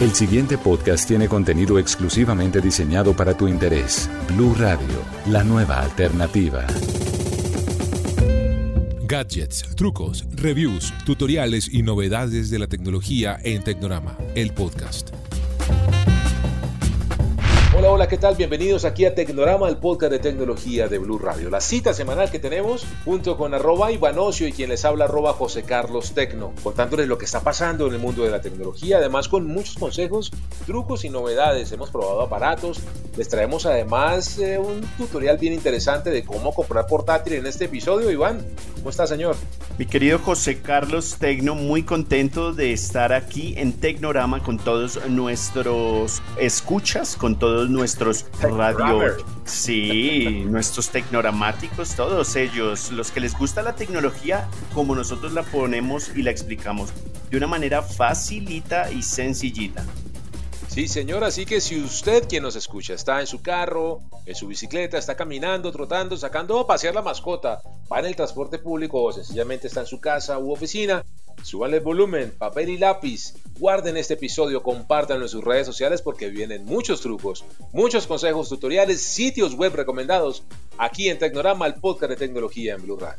El siguiente podcast tiene contenido exclusivamente diseñado para tu interés. Blue Radio, la nueva alternativa. Gadgets, trucos, reviews, tutoriales y novedades de la tecnología en Tecnorama, el podcast. Hola, hola, ¿qué tal? Bienvenidos aquí a Tecnorama, el podcast de tecnología de Blue Radio. La cita semanal que tenemos junto con arroba Ivanocio y quien les habla arroba José Carlos Tecno, contándoles lo que está pasando en el mundo de la tecnología, además con muchos consejos, trucos y novedades. Hemos probado aparatos, les traemos además eh, un tutorial bien interesante de cómo comprar portátil en este episodio. Iván, ¿cómo está señor? Mi querido José Carlos Tecno, muy contento de estar aquí en Tecnorama con todos nuestros escuchas, con todos nuestros radio, sí, nuestros tecnoramáticos, todos ellos, los que les gusta la tecnología, como nosotros la ponemos y la explicamos de una manera facilita y sencillita. Sí, señor, así que si usted quien nos escucha está en su carro, en su bicicleta, está caminando, trotando, sacando a pasear la mascota, va en el transporte público o sencillamente está en su casa u oficina, Suban el volumen, papel y lápiz, guarden este episodio, compártanlo en sus redes sociales porque vienen muchos trucos, muchos consejos, tutoriales, sitios web recomendados aquí en Tecnorama, el podcast de tecnología en Blue Radio.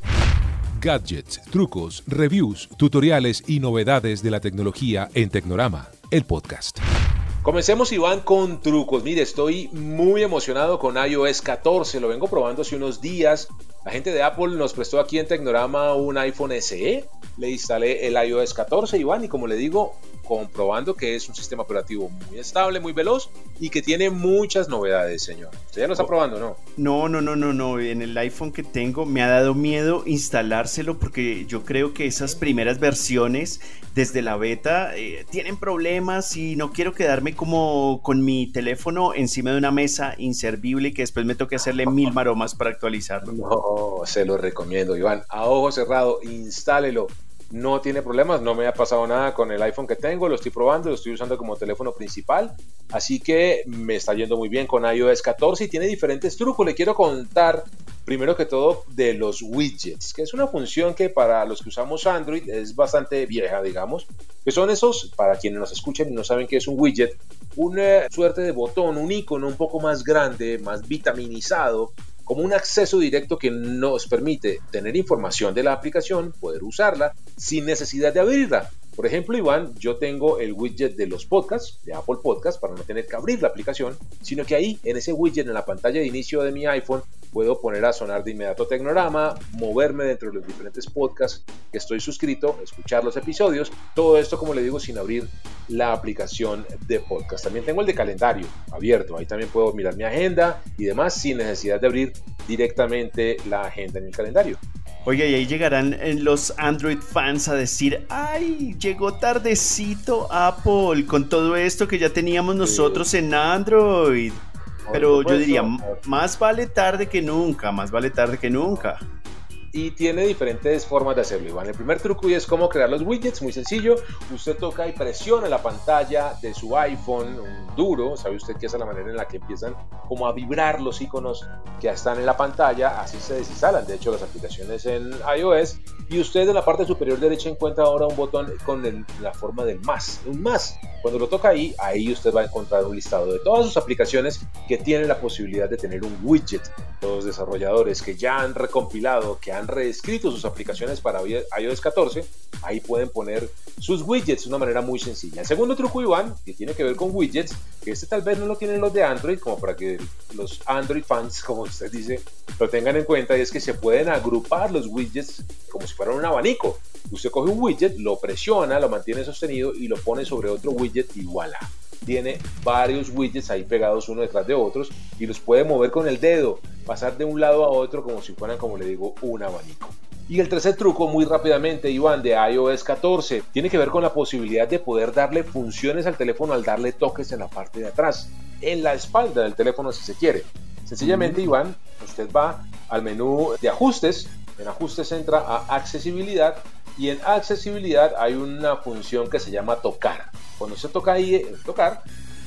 Gadgets, trucos, reviews, tutoriales y novedades de la tecnología en Tecnorama, el podcast. Comencemos Iván con trucos. Mire, estoy muy emocionado con iOS 14. Lo vengo probando hace unos días. La gente de Apple nos prestó aquí en Tecnorama un iPhone SE. Le instalé el iOS 14, Iván, y como le digo, comprobando que es un sistema operativo muy estable, muy veloz y que tiene muchas novedades, señor. Usted ya lo está probando, ¿no? No, no, no, no, no. En el iPhone que tengo me ha dado miedo instalárselo porque yo creo que esas primeras versiones desde la beta eh, tienen problemas y no quiero quedarme como con mi teléfono encima de una mesa inservible y que después me toque hacerle mil maromas para actualizarlo. No, se lo recomiendo, Iván. A ojo cerrado, instálelo no tiene problemas, no me ha pasado nada con el iPhone que tengo, lo estoy probando, lo estoy usando como teléfono principal, así que me está yendo muy bien con iOS 14 y tiene diferentes trucos. Le quiero contar primero que todo de los widgets, que es una función que para los que usamos Android es bastante vieja, digamos, que son esos, para quienes nos escuchan y no saben qué es un widget, una suerte de botón, un icono un poco más grande, más vitaminizado, como un acceso directo que nos permite tener información de la aplicación, poder usarla sin necesidad de abrirla. Por ejemplo, Iván, yo tengo el widget de los podcasts, de Apple Podcasts, para no tener que abrir la aplicación, sino que ahí, en ese widget, en la pantalla de inicio de mi iPhone, puedo poner a sonar de inmediato Tecnorama, moverme dentro de los diferentes podcasts que estoy suscrito, escuchar los episodios, todo esto, como le digo, sin abrir la aplicación de podcast. También tengo el de calendario abierto, ahí también puedo mirar mi agenda y demás sin necesidad de abrir directamente la agenda en el calendario. Oye, y ahí llegarán eh, los Android fans a decir, ay, llegó tardecito Apple con todo esto que ya teníamos nosotros en Android. Pero yo diría, más vale tarde que nunca, más vale tarde que nunca y tiene diferentes formas de hacerlo, Iván. El primer truco es cómo crear los widgets, muy sencillo. Usted toca y presiona la pantalla de su iPhone, un duro, sabe usted que esa es la manera en la que empiezan como a vibrar los iconos que están en la pantalla, así se desinstalan, de hecho, las aplicaciones en iOS. Y usted en la parte superior derecha encuentra ahora un botón con la forma del más, un más. Cuando lo toca ahí, ahí usted va a encontrar un listado de todas sus aplicaciones que tienen la posibilidad de tener un widget. Los desarrolladores que ya han recompilado, que han reescrito sus aplicaciones para iOS 14, ahí pueden poner sus widgets de una manera muy sencilla. El segundo truco, Iván, que tiene que ver con widgets, que este tal vez no lo tienen los de Android, como para que los Android fans, como usted dice, lo tengan en cuenta, y es que se pueden agrupar los widgets como si fueran un abanico. Usted coge un widget, lo presiona, lo mantiene sostenido y lo pone sobre otro widget y voilà tiene varios widgets ahí pegados uno detrás de otros y los puede mover con el dedo, pasar de un lado a otro como si fueran, como le digo, un abanico. Y el tercer truco, muy rápidamente, Iván, de iOS 14, tiene que ver con la posibilidad de poder darle funciones al teléfono al darle toques en la parte de atrás, en la espalda del teléfono si se quiere. Sencillamente, Iván, usted va al menú de ajustes, en ajustes entra a accesibilidad y en accesibilidad hay una función que se llama tocar. Cuando se toca ahí, tocar,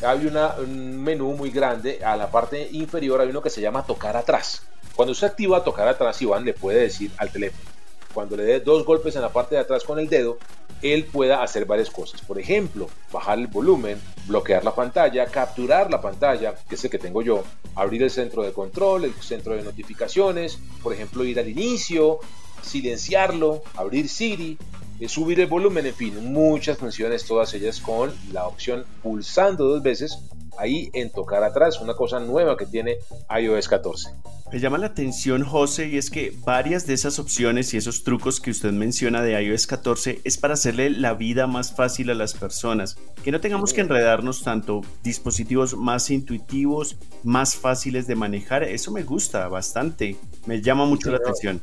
hay un menú muy grande. A la parte inferior hay uno que se llama tocar atrás. Cuando usted activa tocar atrás, Iván le puede decir al teléfono, cuando le dé dos golpes en la parte de atrás con el dedo, él pueda hacer varias cosas. Por ejemplo, bajar el volumen, bloquear la pantalla, capturar la pantalla, que es el que tengo yo, abrir el centro de control, el centro de notificaciones, por ejemplo, ir al inicio, silenciarlo, abrir Siri, eh, subir el volumen, en fin, muchas funciones, todas ellas con la opción pulsando dos veces ahí en tocar atrás, una cosa nueva que tiene iOS 14. Me llama la atención, José, y es que varias de esas opciones y esos trucos que usted menciona de iOS 14 es para hacerle la vida más fácil a las personas, que no tengamos que enredarnos tanto, dispositivos más intuitivos, más fáciles de manejar, eso me gusta bastante, me llama mucho la atención.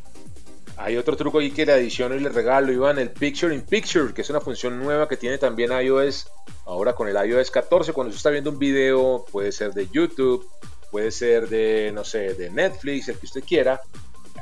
Hay otro truco ahí que le adiciono y le regalo, Iván, el Picture in Picture, que es una función nueva que tiene también iOS, ahora con el iOS 14, cuando usted está viendo un video, puede ser de YouTube, puede ser de, no sé, de Netflix, el que usted quiera,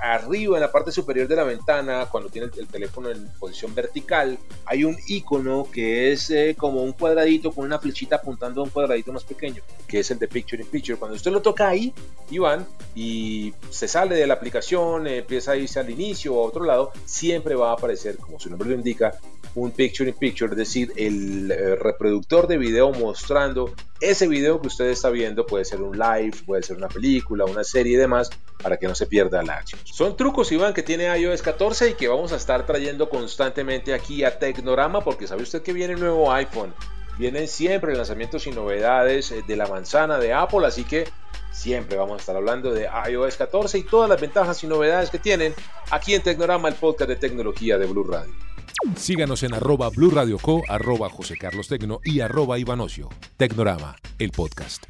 arriba en la parte superior de la ventana, cuando tiene el, teléfono en posición vertical, hay un icono que es eh, como un cuadradito con una flechita apuntando a un cuadradito más pequeño, que es el de Picture in Picture. Cuando usted lo toca ahí, Iván, y se sale de la aplicación, empieza a irse al inicio o a otro lado, siempre va a aparecer, como su nombre lo indica, un Picture in Picture, es decir, el eh, reproductor de video mostrando ese video que usted está viendo, puede ser un live, puede ser una película, una serie y demás, para que no se pierda la acción. Son trucos, Iván, que tiene iOS 14 y que vamos a estar trayendo constantemente aquí a Tecnorama, porque sabe usted que viene el nuevo iPhone. Vienen siempre lanzamientos y novedades eh, de la manzana de Apple, así que siempre vamos a estar hablando de iOS 14 y todas las ventajas y novedades que tienen aquí en Tecnorama, el podcast de tecnología de Blue Radio. Síganos en arroba Blue Radio Co, arroba José Carlos Tecno y arroba Ivanocio. Tecnorama, el podcast.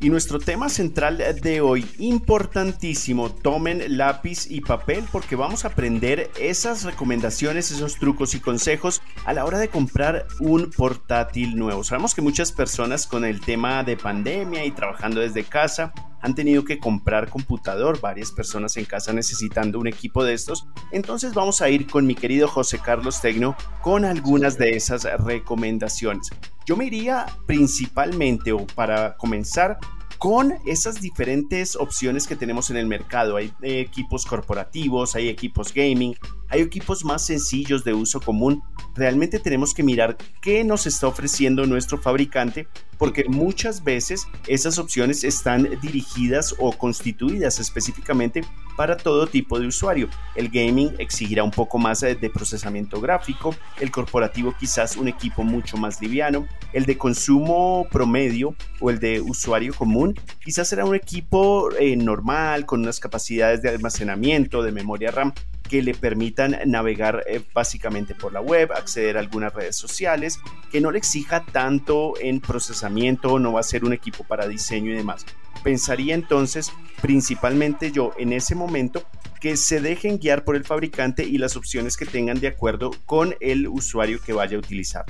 Y nuestro tema central de hoy, importantísimo, tomen lápiz y papel porque vamos a aprender esas recomendaciones, esos trucos y consejos a la hora de comprar un portátil nuevo. Sabemos que muchas personas con el tema de pandemia y trabajando desde casa han tenido que comprar computador, varias personas en casa necesitando un equipo de estos. Entonces vamos a ir con mi querido José Carlos Tecno con algunas de esas recomendaciones. Yo me iría principalmente o para comenzar con esas diferentes opciones que tenemos en el mercado. Hay equipos corporativos, hay equipos gaming, hay equipos más sencillos de uso común. Realmente tenemos que mirar qué nos está ofreciendo nuestro fabricante porque muchas veces esas opciones están dirigidas o constituidas específicamente para todo tipo de usuario. El gaming exigirá un poco más de procesamiento gráfico, el corporativo quizás un equipo mucho más liviano, el de consumo promedio o el de usuario común quizás será un equipo eh, normal con unas capacidades de almacenamiento, de memoria RAM que le permitan navegar eh, básicamente por la web, acceder a algunas redes sociales, que no le exija tanto en procesamiento, no va a ser un equipo para diseño y demás. Pensaría entonces, principalmente yo en ese momento, que se dejen guiar por el fabricante y las opciones que tengan de acuerdo con el usuario que vaya a utilizar.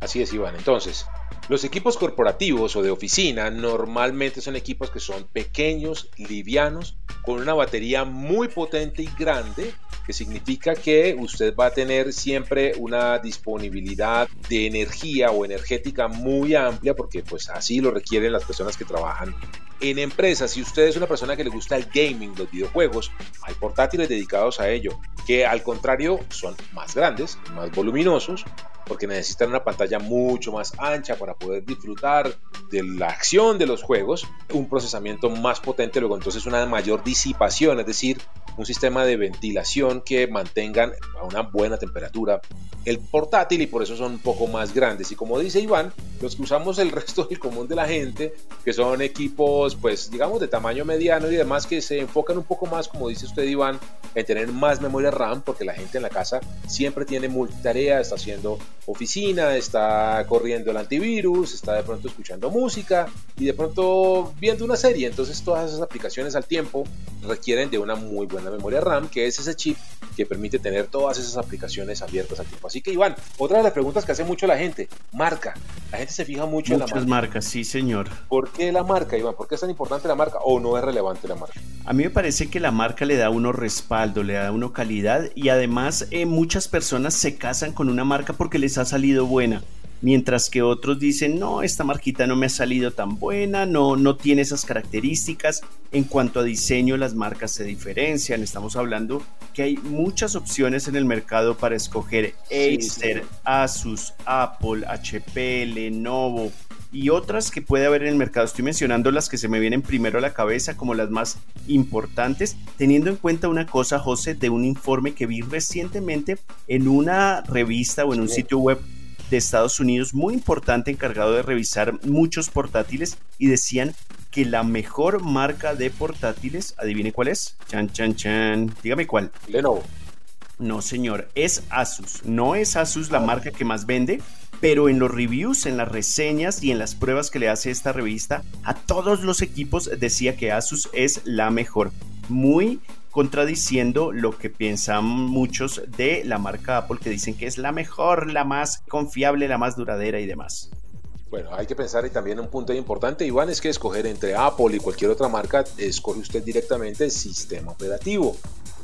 Así es, Iván. Entonces, los equipos corporativos o de oficina normalmente son equipos que son pequeños, livianos, con una batería muy potente y grande, que significa que usted va a tener siempre una disponibilidad de energía o energética muy amplia, porque pues así lo requieren las personas que trabajan en empresas, si usted es una persona que le gusta el gaming, los videojuegos, hay portátiles dedicados a ello, que al contrario son más grandes, más voluminosos, porque necesitan una pantalla mucho más ancha para poder disfrutar de la acción de los juegos, un procesamiento más potente, luego entonces una mayor disipación, es decir, un sistema de ventilación que mantengan a una buena temperatura el portátil y por eso son un poco más grandes. Y como dice Iván, los que usamos el resto del común de la gente, que son equipos pues digamos de tamaño mediano y demás que se enfocan un poco más, como dice usted Iván, en tener más memoria RAM, porque la gente en la casa siempre tiene multitarea, está haciendo oficina, está corriendo el antivirus, está de pronto escuchando música y de pronto viendo una serie. Entonces todas esas aplicaciones al tiempo requieren de una muy buena memoria RAM, que es ese chip que permite tener todas esas aplicaciones abiertas al tiempo. Así que Iván, otra de las preguntas que hace mucho la gente, marca. La gente se fija mucho en la marca. marcas, sí señor. ¿Por qué la marca, Iván? ¿Por qué es tan importante la marca o no es relevante la marca? A mí me parece que la marca le da uno respaldo, le da uno calidad y además eh, muchas personas se casan con una marca porque les ha salido buena. Mientras que otros dicen, no, esta marquita no me ha salido tan buena, no, no tiene esas características. En cuanto a diseño, las marcas se diferencian. Estamos hablando que hay muchas opciones en el mercado para escoger Acer, Asus, Apple, HP, Lenovo, y otras que puede haber en el mercado. Estoy mencionando las que se me vienen primero a la cabeza como las más importantes, teniendo en cuenta una cosa, José, de un informe que vi recientemente en una revista o en un sitio web de Estados Unidos muy importante encargado de revisar muchos portátiles y decían que la mejor marca de portátiles, adivine cuál es. Chan, chan, chan. Dígame cuál. Lenovo. No, señor, es Asus. No es Asus la marca que más vende, pero en los reviews, en las reseñas y en las pruebas que le hace esta revista, a todos los equipos decía que Asus es la mejor. Muy contradiciendo lo que piensan muchos de la marca Apple que dicen que es la mejor, la más confiable, la más duradera y demás. Bueno, hay que pensar y también un punto importante, Iván, es que escoger entre Apple y cualquier otra marca, escoge usted directamente el sistema operativo.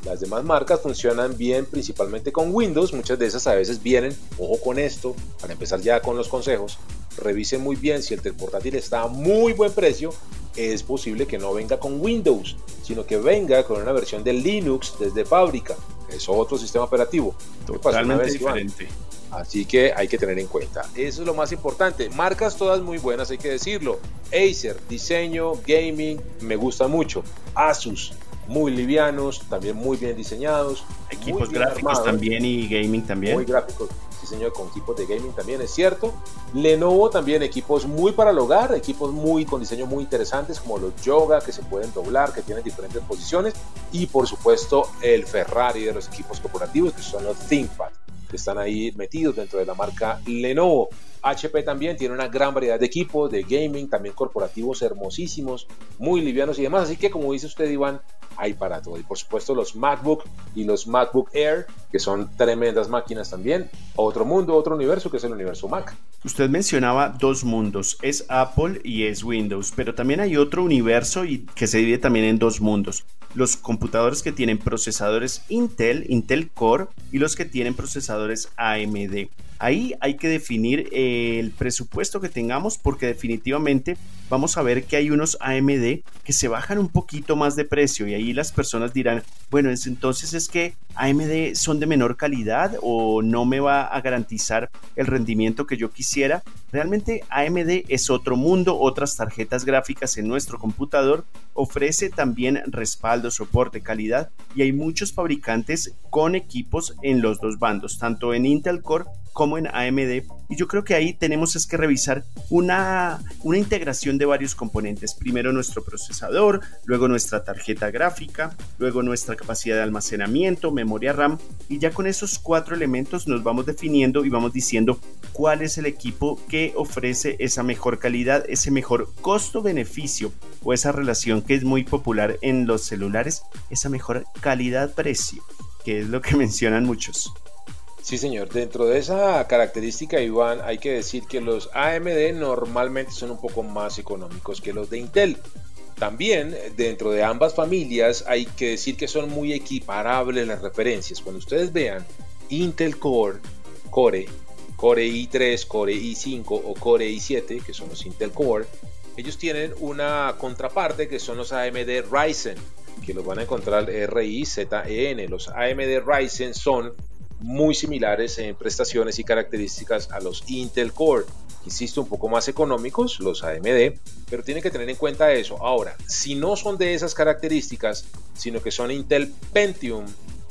Las demás marcas funcionan bien principalmente con Windows, muchas de esas a veces vienen, ojo con esto, para empezar ya con los consejos, revisen muy bien si el portátil está a muy buen precio, es posible que no venga con Windows, sino que venga con una versión de Linux desde fábrica, es otro sistema operativo. Totalmente diferente. Así que hay que tener en cuenta. Eso es lo más importante. Marcas todas muy buenas, hay que decirlo. Acer, diseño, gaming, me gusta mucho. Asus, muy livianos, también muy bien diseñados. Equipos gráficos también y gaming también. Muy gráficos, diseño con equipos de gaming también, es cierto. Lenovo también, equipos muy para el hogar, equipos muy con diseño muy interesantes como los Yoga que se pueden doblar, que tienen diferentes posiciones. Y por supuesto el Ferrari de los equipos corporativos que son los ThinkPad, que están ahí metidos dentro de la marca Lenovo. HP también tiene una gran variedad de equipos de gaming, también corporativos hermosísimos, muy livianos y demás. Así que como dice usted, Iván, hay para todo. Y por supuesto los MacBook y los MacBook Air, que son tremendas máquinas también. Otro mundo, otro universo, que es el universo Mac. Usted mencionaba dos mundos, es Apple y es Windows, pero también hay otro universo y que se divide también en dos mundos. Los computadores que tienen procesadores Intel, Intel Core, y los que tienen procesadores AMD. Ahí hay que definir el presupuesto que tengamos porque definitivamente vamos a ver que hay unos AMD que se bajan un poquito más de precio y ahí las personas dirán, bueno, entonces es que AMD son de menor calidad o no me va a garantizar el rendimiento que yo quisiera. Realmente AMD es otro mundo, otras tarjetas gráficas en nuestro computador, ofrece también respaldo, soporte, calidad y hay muchos fabricantes con equipos en los dos bandos, tanto en Intel Core como en AMD. Y yo creo que ahí tenemos es que revisar una, una integración de varios componentes. Primero nuestro procesador, luego nuestra tarjeta gráfica, luego nuestra capacidad de almacenamiento, memoria RAM. Y ya con esos cuatro elementos nos vamos definiendo y vamos diciendo cuál es el equipo que ofrece esa mejor calidad, ese mejor costo-beneficio o esa relación que es muy popular en los celulares, esa mejor calidad-precio, que es lo que mencionan muchos. Sí, señor. Dentro de esa característica, Iván, hay que decir que los AMD normalmente son un poco más económicos que los de Intel. También dentro de ambas familias hay que decir que son muy equiparables las referencias. Cuando ustedes vean Intel Core, Core, Core i3, Core i5 o Core i7, que son los Intel Core, ellos tienen una contraparte que son los AMD Ryzen, que los van a encontrar R-I-Z-E-N. Los AMD Ryzen son muy similares en prestaciones y características a los Intel Core. Insisto, un poco más económicos, los AMD, pero tienen que tener en cuenta eso. Ahora, si no son de esas características, sino que son Intel Pentium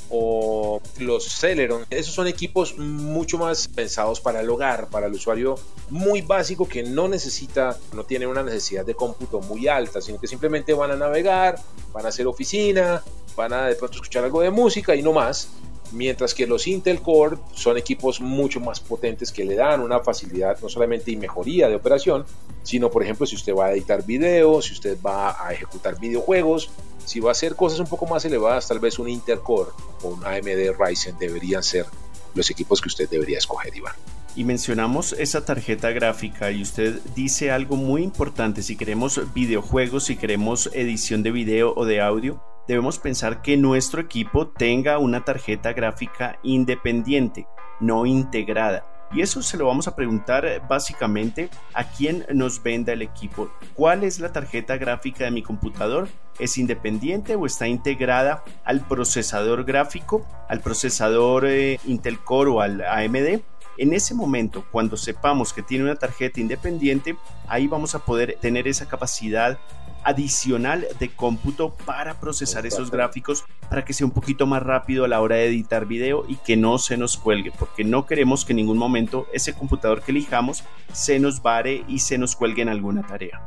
o los Celeron, esos son equipos mucho más pensados para el hogar, para el usuario muy básico que no necesita, no tiene una necesidad de cómputo muy alta, sino que simplemente van a navegar, van a hacer oficina, van a de pronto escuchar algo de música y no más mientras que los Intel Core son equipos mucho más potentes que le dan una facilidad no solamente y mejoría de operación, sino por ejemplo si usted va a editar videos, si usted va a ejecutar videojuegos, si va a hacer cosas un poco más elevadas, tal vez un Intel Core o un AMD Ryzen deberían ser los equipos que usted debería escoger, Iván. Y mencionamos esa tarjeta gráfica y usted dice algo muy importante, si queremos videojuegos, si queremos edición de video o de audio, debemos pensar que nuestro equipo tenga una tarjeta gráfica independiente, no integrada. Y eso se lo vamos a preguntar eh, básicamente a quién nos venda el equipo. ¿Cuál es la tarjeta gráfica de mi computador? ¿Es independiente o está integrada al procesador gráfico, al procesador eh, Intel Core o al AMD? En ese momento, cuando sepamos que tiene una tarjeta independiente, ahí vamos a poder tener esa capacidad adicional de cómputo para procesar esos gráficos para que sea un poquito más rápido a la hora de editar video y que no se nos cuelgue porque no queremos que en ningún momento ese computador que elijamos se nos vare y se nos cuelgue en alguna tarea.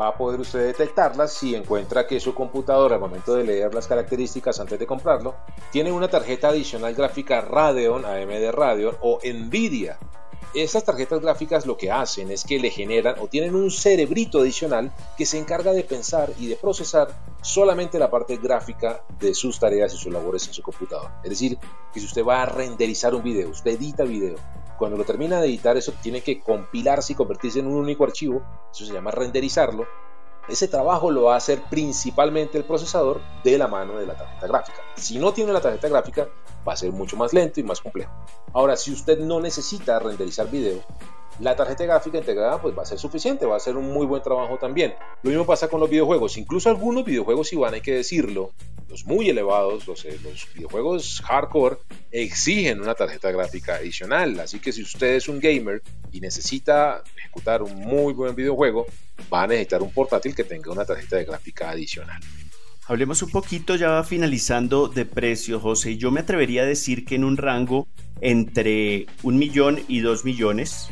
Va a poder usted detectarlas si encuentra que su computador al momento de leer las características antes de comprarlo tiene una tarjeta adicional gráfica Radeon, AMD Radeon o Nvidia estas tarjetas gráficas lo que hacen es que le generan o tienen un cerebrito adicional que se encarga de pensar y de procesar solamente la parte gráfica de sus tareas y sus labores en su computador. Es decir, que si usted va a renderizar un video, usted edita video, cuando lo termina de editar eso tiene que compilarse y convertirse en un único archivo, eso se llama renderizarlo, ese trabajo lo va a hacer principalmente el procesador de la mano de la tarjeta gráfica. Si no tiene la tarjeta gráfica, va a ser mucho más lento y más complejo. Ahora, si usted no necesita renderizar video, la tarjeta gráfica integrada pues va a ser suficiente, va a ser un muy buen trabajo también. Lo mismo pasa con los videojuegos, incluso algunos videojuegos, Iván, hay que decirlo, los muy elevados, los, eh, los videojuegos hardcore, exigen una tarjeta gráfica adicional. Así que si usted es un gamer y necesita un muy buen videojuego, va a necesitar un portátil que tenga una tarjeta de gráfica adicional. Hablemos un poquito ya finalizando de precio, José. Yo me atrevería a decir que en un rango entre un millón y dos millones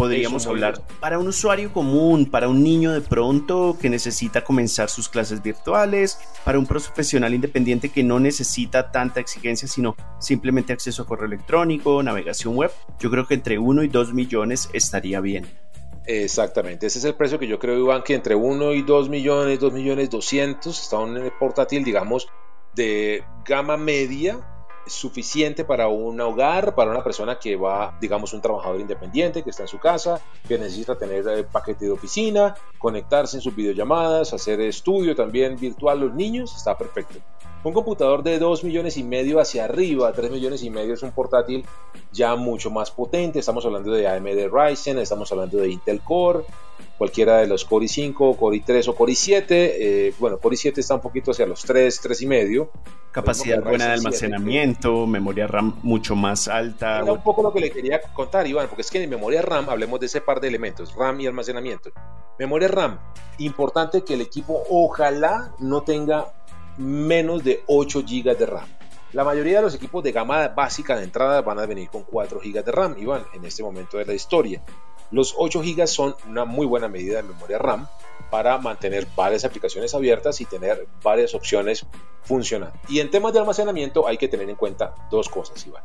podríamos hablar para un usuario común, para un niño de pronto que necesita comenzar sus clases virtuales, para un profesional independiente que no necesita tanta exigencia, sino simplemente acceso a correo electrónico, navegación web. Yo creo que entre 1 y 2 millones estaría bien. Exactamente, ese es el precio que yo creo, Iván, que entre 1 y 2 millones, 2 millones 200 está un portátil, digamos, de gama media suficiente para un hogar, para una persona que va, digamos, un trabajador independiente que está en su casa, que necesita tener el paquete de oficina, conectarse en sus videollamadas, hacer estudio también virtual los niños, está perfecto. Un computador de 2 millones y medio hacia arriba, 3 millones y medio es un portátil ya mucho más potente. Estamos hablando de AMD Ryzen, estamos hablando de Intel Core, cualquiera de los Core i5, Core i3 o Core i7. Eh, bueno, Core i7 está un poquito hacia los 3, 3 y medio. Capacidad buena de almacenamiento, memoria RAM mucho más alta. Era un poco lo que le quería contar, Iván, porque es que en memoria RAM hablemos de ese par de elementos, RAM y almacenamiento. Memoria RAM, importante que el equipo ojalá no tenga menos de 8 GB de RAM. La mayoría de los equipos de gama básica de entrada van a venir con 4 GB de RAM, Iván, en este momento de la historia. Los 8 GB son una muy buena medida de memoria RAM para mantener varias aplicaciones abiertas y tener varias opciones funcionando. Y en temas de almacenamiento hay que tener en cuenta dos cosas, Iván.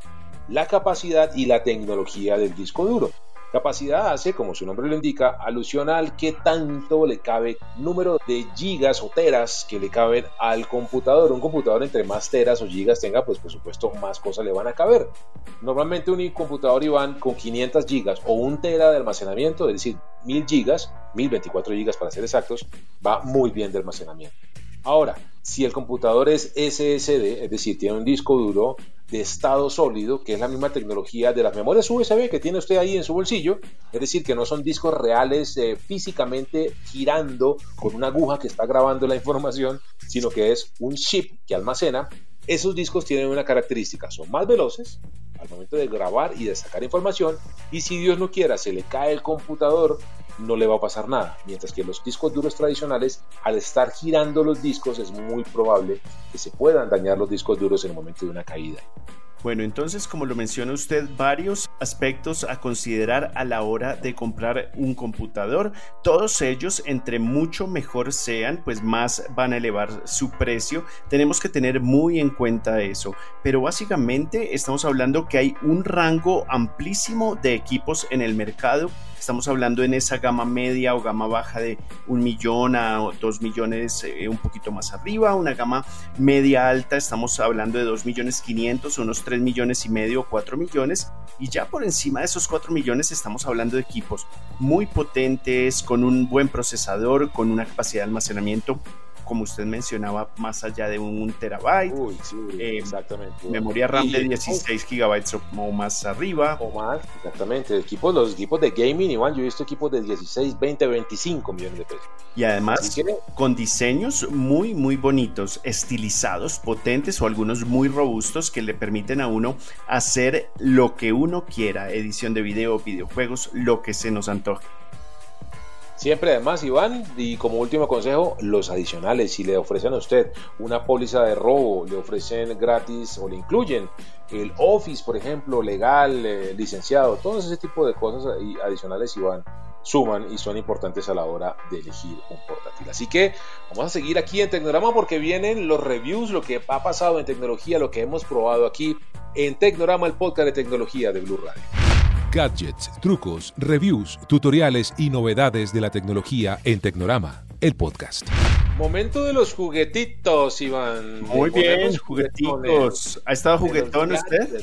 La capacidad y la tecnología del disco duro. Capacidad hace, como su nombre lo indica, alusión al que tanto le cabe número de gigas o teras que le caben al computador. Un computador entre más teras o gigas tenga, pues por supuesto más cosas le van a caber. Normalmente un computador Iván con 500 gigas o un tera de almacenamiento, es decir, 1000 gigas, 1024 gigas para ser exactos, va muy bien de almacenamiento. Ahora, si el computador es SSD, es decir, tiene un disco duro de estado sólido, que es la misma tecnología de las memorias USB que tiene usted ahí en su bolsillo, es decir, que no son discos reales eh, físicamente girando con una aguja que está grabando la información, sino que es un chip que almacena. Esos discos tienen una característica, son más veloces al momento de grabar y de sacar información, y si Dios no quiera se le cae el computador no le va a pasar nada. Mientras que los discos duros tradicionales, al estar girando los discos, es muy probable que se puedan dañar los discos duros en el momento de una caída. Bueno, entonces, como lo menciona usted, varios aspectos a considerar a la hora de comprar un computador. Todos ellos, entre mucho mejor sean, pues más van a elevar su precio. Tenemos que tener muy en cuenta eso. Pero básicamente estamos hablando que hay un rango amplísimo de equipos en el mercado Estamos hablando en esa gama media o gama baja de un millón a dos millones eh, un poquito más arriba, una gama media alta, estamos hablando de dos millones quinientos, unos tres millones y medio cuatro millones, y ya por encima de esos cuatro millones estamos hablando de equipos muy potentes, con un buen procesador, con una capacidad de almacenamiento como usted mencionaba, más allá de un terabyte. Uy, sí, Eh, exactamente. Memoria RAM Y- de 16 gigabytes o más arriba. o más, exactamente. Equipos, los equipos de gaming, Iván, yo he visto equipos de 16, 20, 25 millones de pesos. Y además que, con diseños muy, muy bonitos, estilizados, potentes o algunos muy robustos que le permiten a uno hacer lo que uno quiera, edición de video, videojuegos, lo que se nos antoje. Siempre además, Iván, y como último consejo, los adicionales, si le ofrecen a usted una póliza de robo, le ofrecen gratis o le incluyen el Office, por ejemplo, legal, eh, licenciado, todo ese tipo de cosas adicionales, Iván, suman y son importantes a la hora de elegir un portátil. Así que vamos a seguir aquí en Tecnorama porque vienen los reviews, lo que ha pasado en tecnología, lo que hemos probado aquí en Tecnorama, el podcast de tecnología de Blue Radio. Gadgets, trucos, reviews, tutoriales y novedades de la tecnología en Tecnorama, el podcast. Momento de los juguetitos, Iván. Muy bien, juguetitos. ¿Ha estado juguetón usted?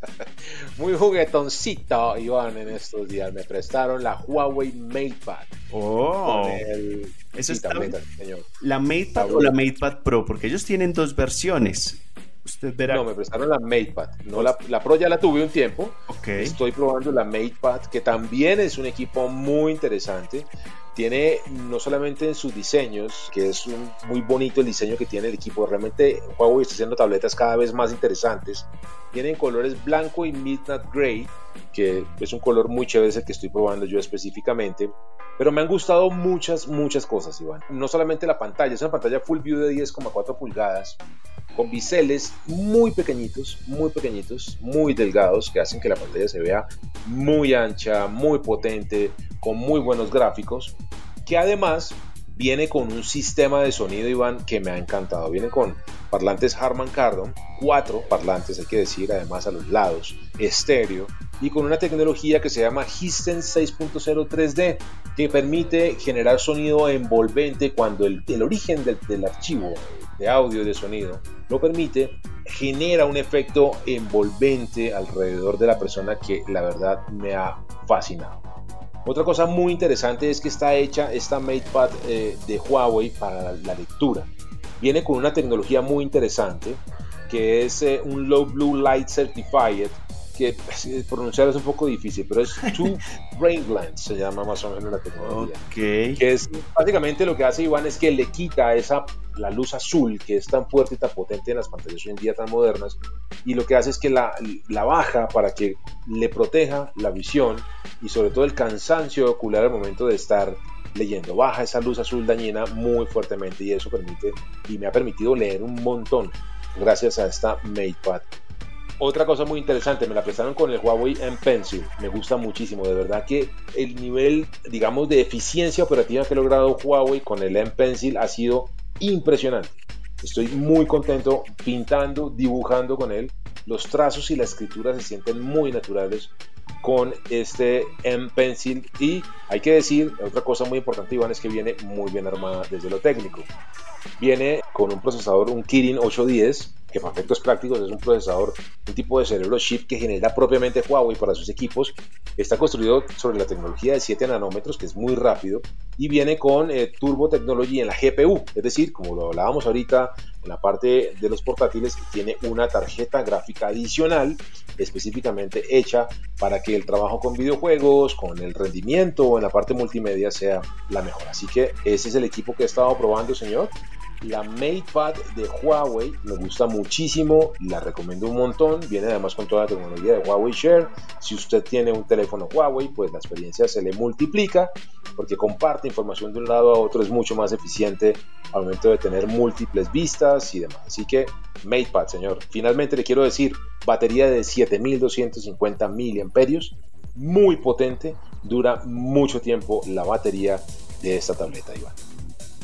Muy juguetoncito, Iván, en estos días. Me prestaron la Huawei MatePad. Oh, el... eso está señor. la MatePad o la MatePad Pro, porque ellos tienen dos versiones. Usted verá. No, me prestaron la MatePad. No, la, la Pro ya la tuve un tiempo. Ok. Estoy probando la MatePad, que también es un equipo muy interesante. Tiene no solamente en sus diseños, que es un- muy bonito el diseño que tiene el equipo. Realmente Huawei está haciendo tabletas cada vez más interesantes. Tienen colores blanco y midnight gray, que es un color muy chévere ese que estoy probando yo específicamente. Pero me han gustado muchas, muchas cosas, Iván. No solamente la pantalla, es una pantalla Full View de 10,4 pulgadas, con biseles muy pequeñitos, muy pequeñitos, muy delgados, que hacen que la pantalla se vea muy ancha, muy potente, con muy buenos gráficos, que además viene con un sistema de sonido, Iván, que me ha encantado. Viene con parlantes Harman Kardon, cuatro parlantes, hay que decir, además a los lados, estéreo, y con una tecnología que se llama Hisense 6.0 3D, que permite generar sonido envolvente cuando el, origen del archivo de audio y de sonido lo permite, genera un efecto envolvente alrededor de la persona que la verdad me ha fascinado. Otra cosa muy interesante es que está hecha esta MatePad eh, de Huawei para la lectura. Viene con una tecnología muy interesante que es eh, un Low Blue Light Certified, que pronunciar es un poco difícil, pero es Two Brain Glands, se llama más o menos la tecnología. Ok. que es básicamente lo que hace Iván es que le quita esa la luz azul que es tan fuerte y tan potente en las pantallas hoy en día tan modernas y lo que hace es que la, la baja para que le proteja la visión y sobre todo el cansancio ocular al momento de estar leyendo. Baja esa luz azul dañina muy fuertemente y eso permite y me ha permitido leer un montón gracias a esta MatePad otra cosa muy interesante, me la prestaron con el Huawei M Pencil. Me gusta muchísimo, de verdad que el nivel, digamos, de eficiencia operativa que ha logrado Huawei con el M Pencil ha sido impresionante. Estoy muy contento pintando, dibujando con él. Los trazos y la escritura se sienten muy naturales con este M Pencil y hay que decir, otra cosa muy importante Iván es que viene muy bien armada desde lo técnico. Viene con un procesador, un Kirin 810, que para efectos prácticos es un procesador, un tipo de cerebro chip que genera propiamente Huawei para sus equipos. Está construido sobre la tecnología de 7 nanómetros, que es muy rápido, y viene con eh, Turbo Technology en la GPU, es decir, como lo hablábamos ahorita en la parte de los portátiles, tiene una tarjeta gráfica adicional específicamente hecha para que el trabajo con videojuegos, con el rendimiento en la parte multimedia sea la mejor. Así que ese es el equipo que he estado probando, señor. La MatePad de Huawei me gusta muchísimo, la recomiendo un montón. Viene además con toda la tecnología de Huawei Share. Si usted tiene un teléfono Huawei, pues la experiencia se le multiplica porque comparte información de un lado a otro, es mucho más eficiente al momento de tener múltiples vistas y demás. Así que MatePad, señor. Finalmente le quiero decir, batería de 7250 miliamperios, muy potente, dura mucho tiempo la batería de esta tableta, Iván.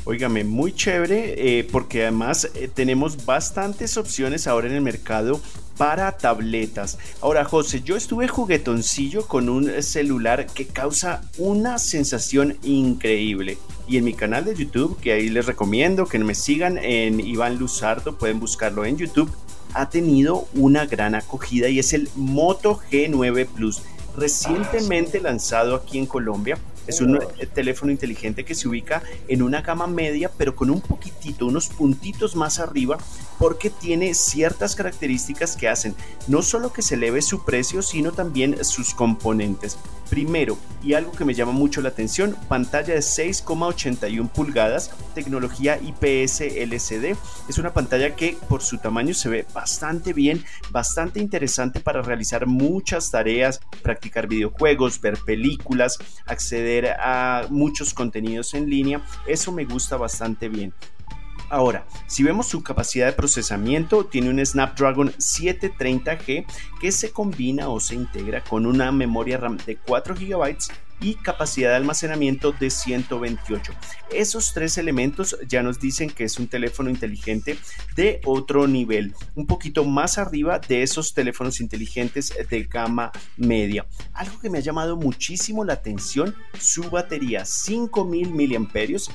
Óigame, muy chévere, eh, porque además eh, tenemos bastantes opciones ahora en el mercado para tabletas. Ahora, José, yo estuve juguetoncillo con un celular que causa una sensación increíble. Y en mi canal de YouTube, que ahí les recomiendo que me sigan en Iván Luzardo, pueden buscarlo en YouTube, ha tenido una gran acogida y es el Moto G9 Plus, recientemente lanzado aquí en Colombia Es un eh, teléfono inteligente que se ubica en una gama media, pero con un poquitito, unos puntitos más arriba, porque tiene ciertas características que hacen no solo que se eleve su precio, sino también sus componentes. Primero, y algo que me llama mucho la atención, pantalla de 6,81 pulgadas, tecnología IPS LCD. Es una pantalla que por su tamaño se ve bastante bien, bastante interesante para realizar muchas tareas, practicar videojuegos, ver películas, acceder a muchos contenidos en línea. Eso me gusta bastante bien. Ahora, si vemos su capacidad de procesamiento, tiene un Snapdragon 730G que se combina o se integra con una memoria RAM de 4 GB y capacidad de almacenamiento de 128. Esos tres elementos ya nos dicen que es un teléfono inteligente de otro nivel, un poquito más arriba de esos teléfonos inteligentes de gama media. Algo que me ha llamado muchísimo la atención, su batería 5000 mAh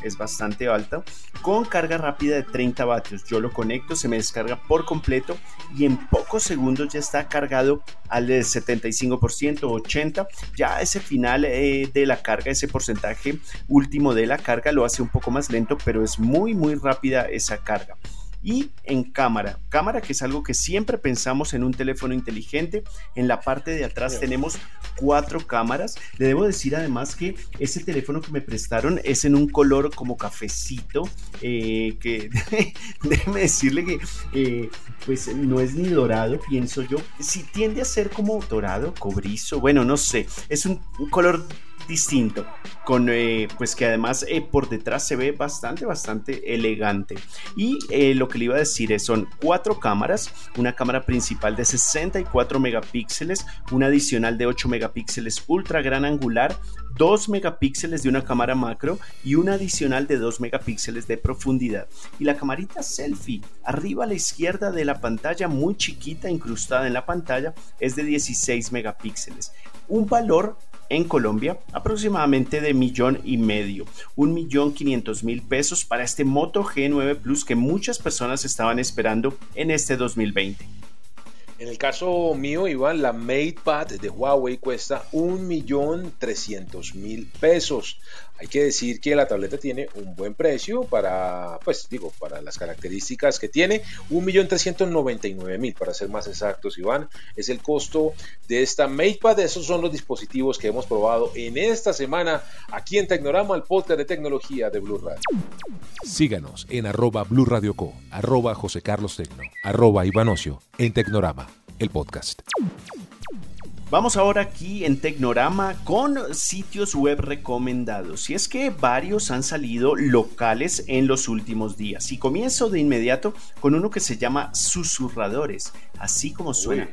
es bastante alta, con carga rápida de 30 vatios. Yo lo conecto, se me descarga por completo y en pocos segundos ya está cargado al 75%, 80%. Ya ese final eh, de la carga, ese porcentaje último de la carga lo hace un poco más lento, pero es muy muy rápida esa carga y en cámara. Cámara que es algo que siempre pensamos en un teléfono inteligente. En la parte de atrás tenemos cuatro cámaras. Le debo decir además que ese teléfono que me prestaron es en un color como cafecito, eh, que déjeme decirle que eh, pues no es ni dorado, pienso yo. Si tiende a ser como dorado, cobrizo, bueno, no sé, es un color distinto, con eh, pues que además eh, por detrás se ve bastante, bastante elegante. Y eh, lo que le iba a decir es, son cuatro cámaras, una cámara principal de 64 megapíxeles, una adicional de 8 megapíxeles ultra gran angular, 2 megapíxeles de una cámara macro y una adicional de 2 megapíxeles de profundidad. Y la camarita selfie arriba a la izquierda de la pantalla, muy chiquita, incrustada en la pantalla, es de 16 megapíxeles. Un valor en Colombia aproximadamente de millón y medio, un millón quinientos mil pesos para este Moto G9 Plus que muchas personas estaban esperando en este 2020. En el caso mío, Iván, la MatePad de Huawei cuesta un millón trescientos mil pesos. Hay que decir que la tableta tiene un buen precio para, pues digo, para las características que tiene. Un millón trescientos noventa y nueve mil, para ser más exactos, Iván. Es el costo de esta MatePad. Esos son los dispositivos que hemos probado en esta semana aquí en Tecnorama, el podcast de tecnología de Blue Radio. Síganos en arroba Blue Radio Co, arroba José Carlos Tecno, arroba Ivanocio, en Tecnorama, el podcast. Vamos ahora aquí en Tecnorama con sitios web recomendados. Y es que varios han salido locales en los últimos días. Y comienzo de inmediato con uno que se llama Susurradores, así como suena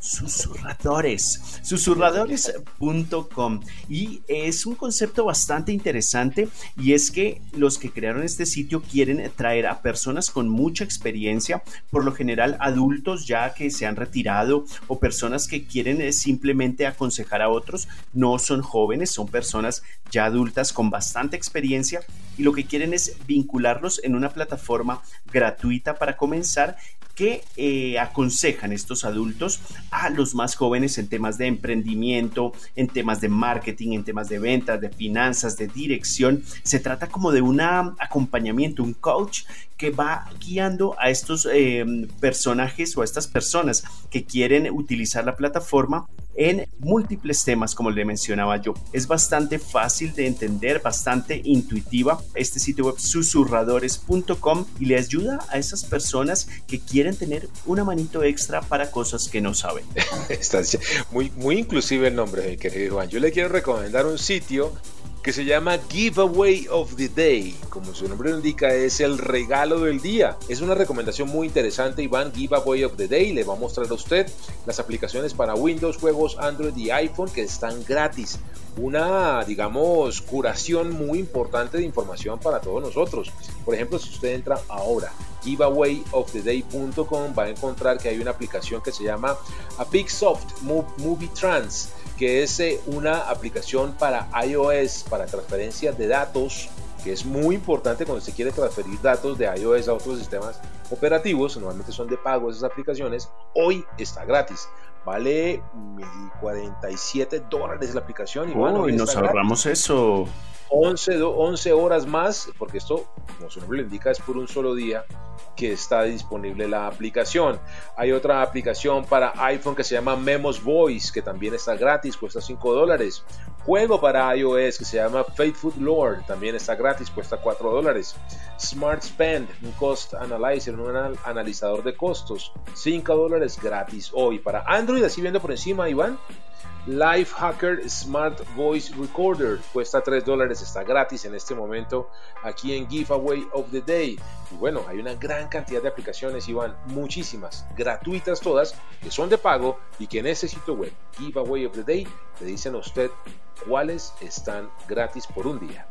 susurradores, susurradores.com y es un concepto bastante interesante y es que los que crearon este sitio quieren traer a personas con mucha experiencia, por lo general adultos ya que se han retirado o personas que quieren eh, simplemente aconsejar a otros, no son jóvenes, son personas ya adultas con bastante experiencia y lo que quieren es vincularlos en una plataforma gratuita para comenzar que eh, aconsejan estos adultos a los más jóvenes en temas de emprendimiento, en temas de marketing, en temas de ventas, de finanzas, de dirección. Se trata como de un acompañamiento, un coach que va guiando a estos eh, personajes o a estas personas que quieren utilizar la plataforma en múltiples temas, como le mencionaba yo. Es bastante fácil de entender, bastante intuitiva. Este sitio web susurradores.com y le ayuda a esas personas que quieren tener una manito extra para cosas que no saben. Muy, muy inclusive el nombre, querido Juan. Yo le quiero recomendar un sitio que se llama Giveaway of the Day. Como su nombre lo indica, es el regalo del día. Es una recomendación muy interesante, Iván. Giveaway of the Day le va a mostrar a usted las aplicaciones para Windows, juegos Android y iPhone que están gratis. Una, digamos, curación muy importante de información para todos nosotros. Por ejemplo, si usted entra ahora giveawayoftheday.com va a encontrar que hay una aplicación que se llama Apixsoft Movie Trans que es eh, una aplicación para iOS, para transferencia de datos, que es muy importante cuando se quiere transferir datos de iOS a otros sistemas operativos, normalmente son de pago esas aplicaciones, hoy está gratis. Vale 47 dólares la aplicación. Y nos ahorramos eso. 11, 11 horas más, porque esto, como su nombre le indica, es por un solo día que está disponible la aplicación. Hay otra aplicación para iPhone que se llama Memos Voice, que también está gratis, cuesta 5 dólares. Juego para iOS que se llama Faithful Lord, también está gratis, cuesta 4 dólares. Smart Spend, un cost analyzer, un analizador de costos, 5 dólares gratis hoy. Para Android, así viendo por encima, Iván, Lifehacker Smart Voice Recorder cuesta 3 dólares, está gratis en este momento aquí en Giveaway of the Day. Y bueno, hay una gran cantidad de aplicaciones, Iván, muchísimas, gratuitas todas, que son de pago y que en ese sitio web, Giveaway of the Day, le dicen a usted cuáles están gratis por un día.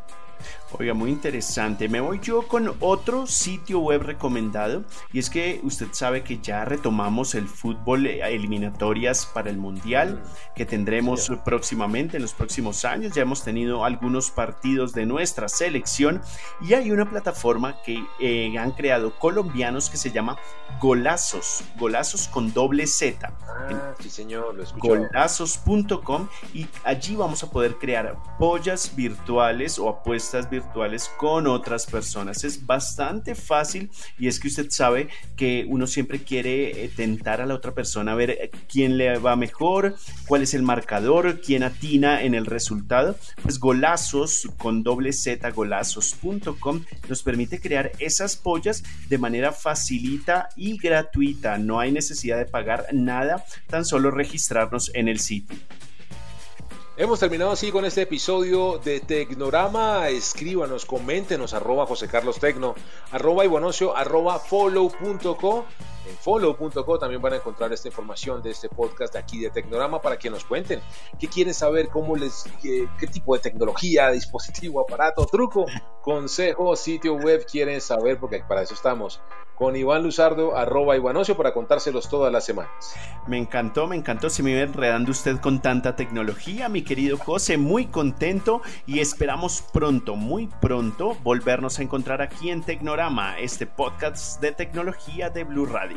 Oiga, muy interesante. Me voy yo con otro sitio web recomendado y es que usted sabe que ya retomamos el fútbol eh, eliminatorias para el Mundial que tendremos próximamente en los próximos años. Ya hemos tenido algunos partidos de nuestra selección y hay una plataforma que eh, han creado colombianos que se llama Golazos, Golazos con doble Z. Ah, sí señor, lo Golazos.com y allí vamos a poder crear pollas virtuales o apuestas virtuales con otras personas. Es bastante fácil y es que usted sabe que uno siempre quiere eh, tentar a la otra persona ver eh, quién le va mejor, cuál es el marcador, quién atina en el resultado. Pues golazos con doble Z, golazos.com nos permite crear esas pollas de manera facilita y gratuita. No hay necesidad de pagar nada, tan solo registrarnos en el sitio. Hemos terminado así con este episodio de Tecnorama. Escríbanos, coméntenos, arroba José Carlos Tecno, arroba Ibonocio, arroba follow.co. En follow.co también van a encontrar esta información de este podcast de aquí de Tecnorama para que nos cuenten qué quieren saber, cómo les, qué, tipo de tecnología, dispositivo, aparato, truco, consejo, sitio web quieren saber, porque para eso estamos con Iván Luzardo, arroba Ivanocio, para contárselos todas las semanas. Me encantó, me encantó, se me iba enredando usted con tanta tecnología, mi querido José, muy contento y esperamos pronto, muy pronto, volvernos a encontrar aquí en Tecnorama, este podcast de tecnología de Blue Radio.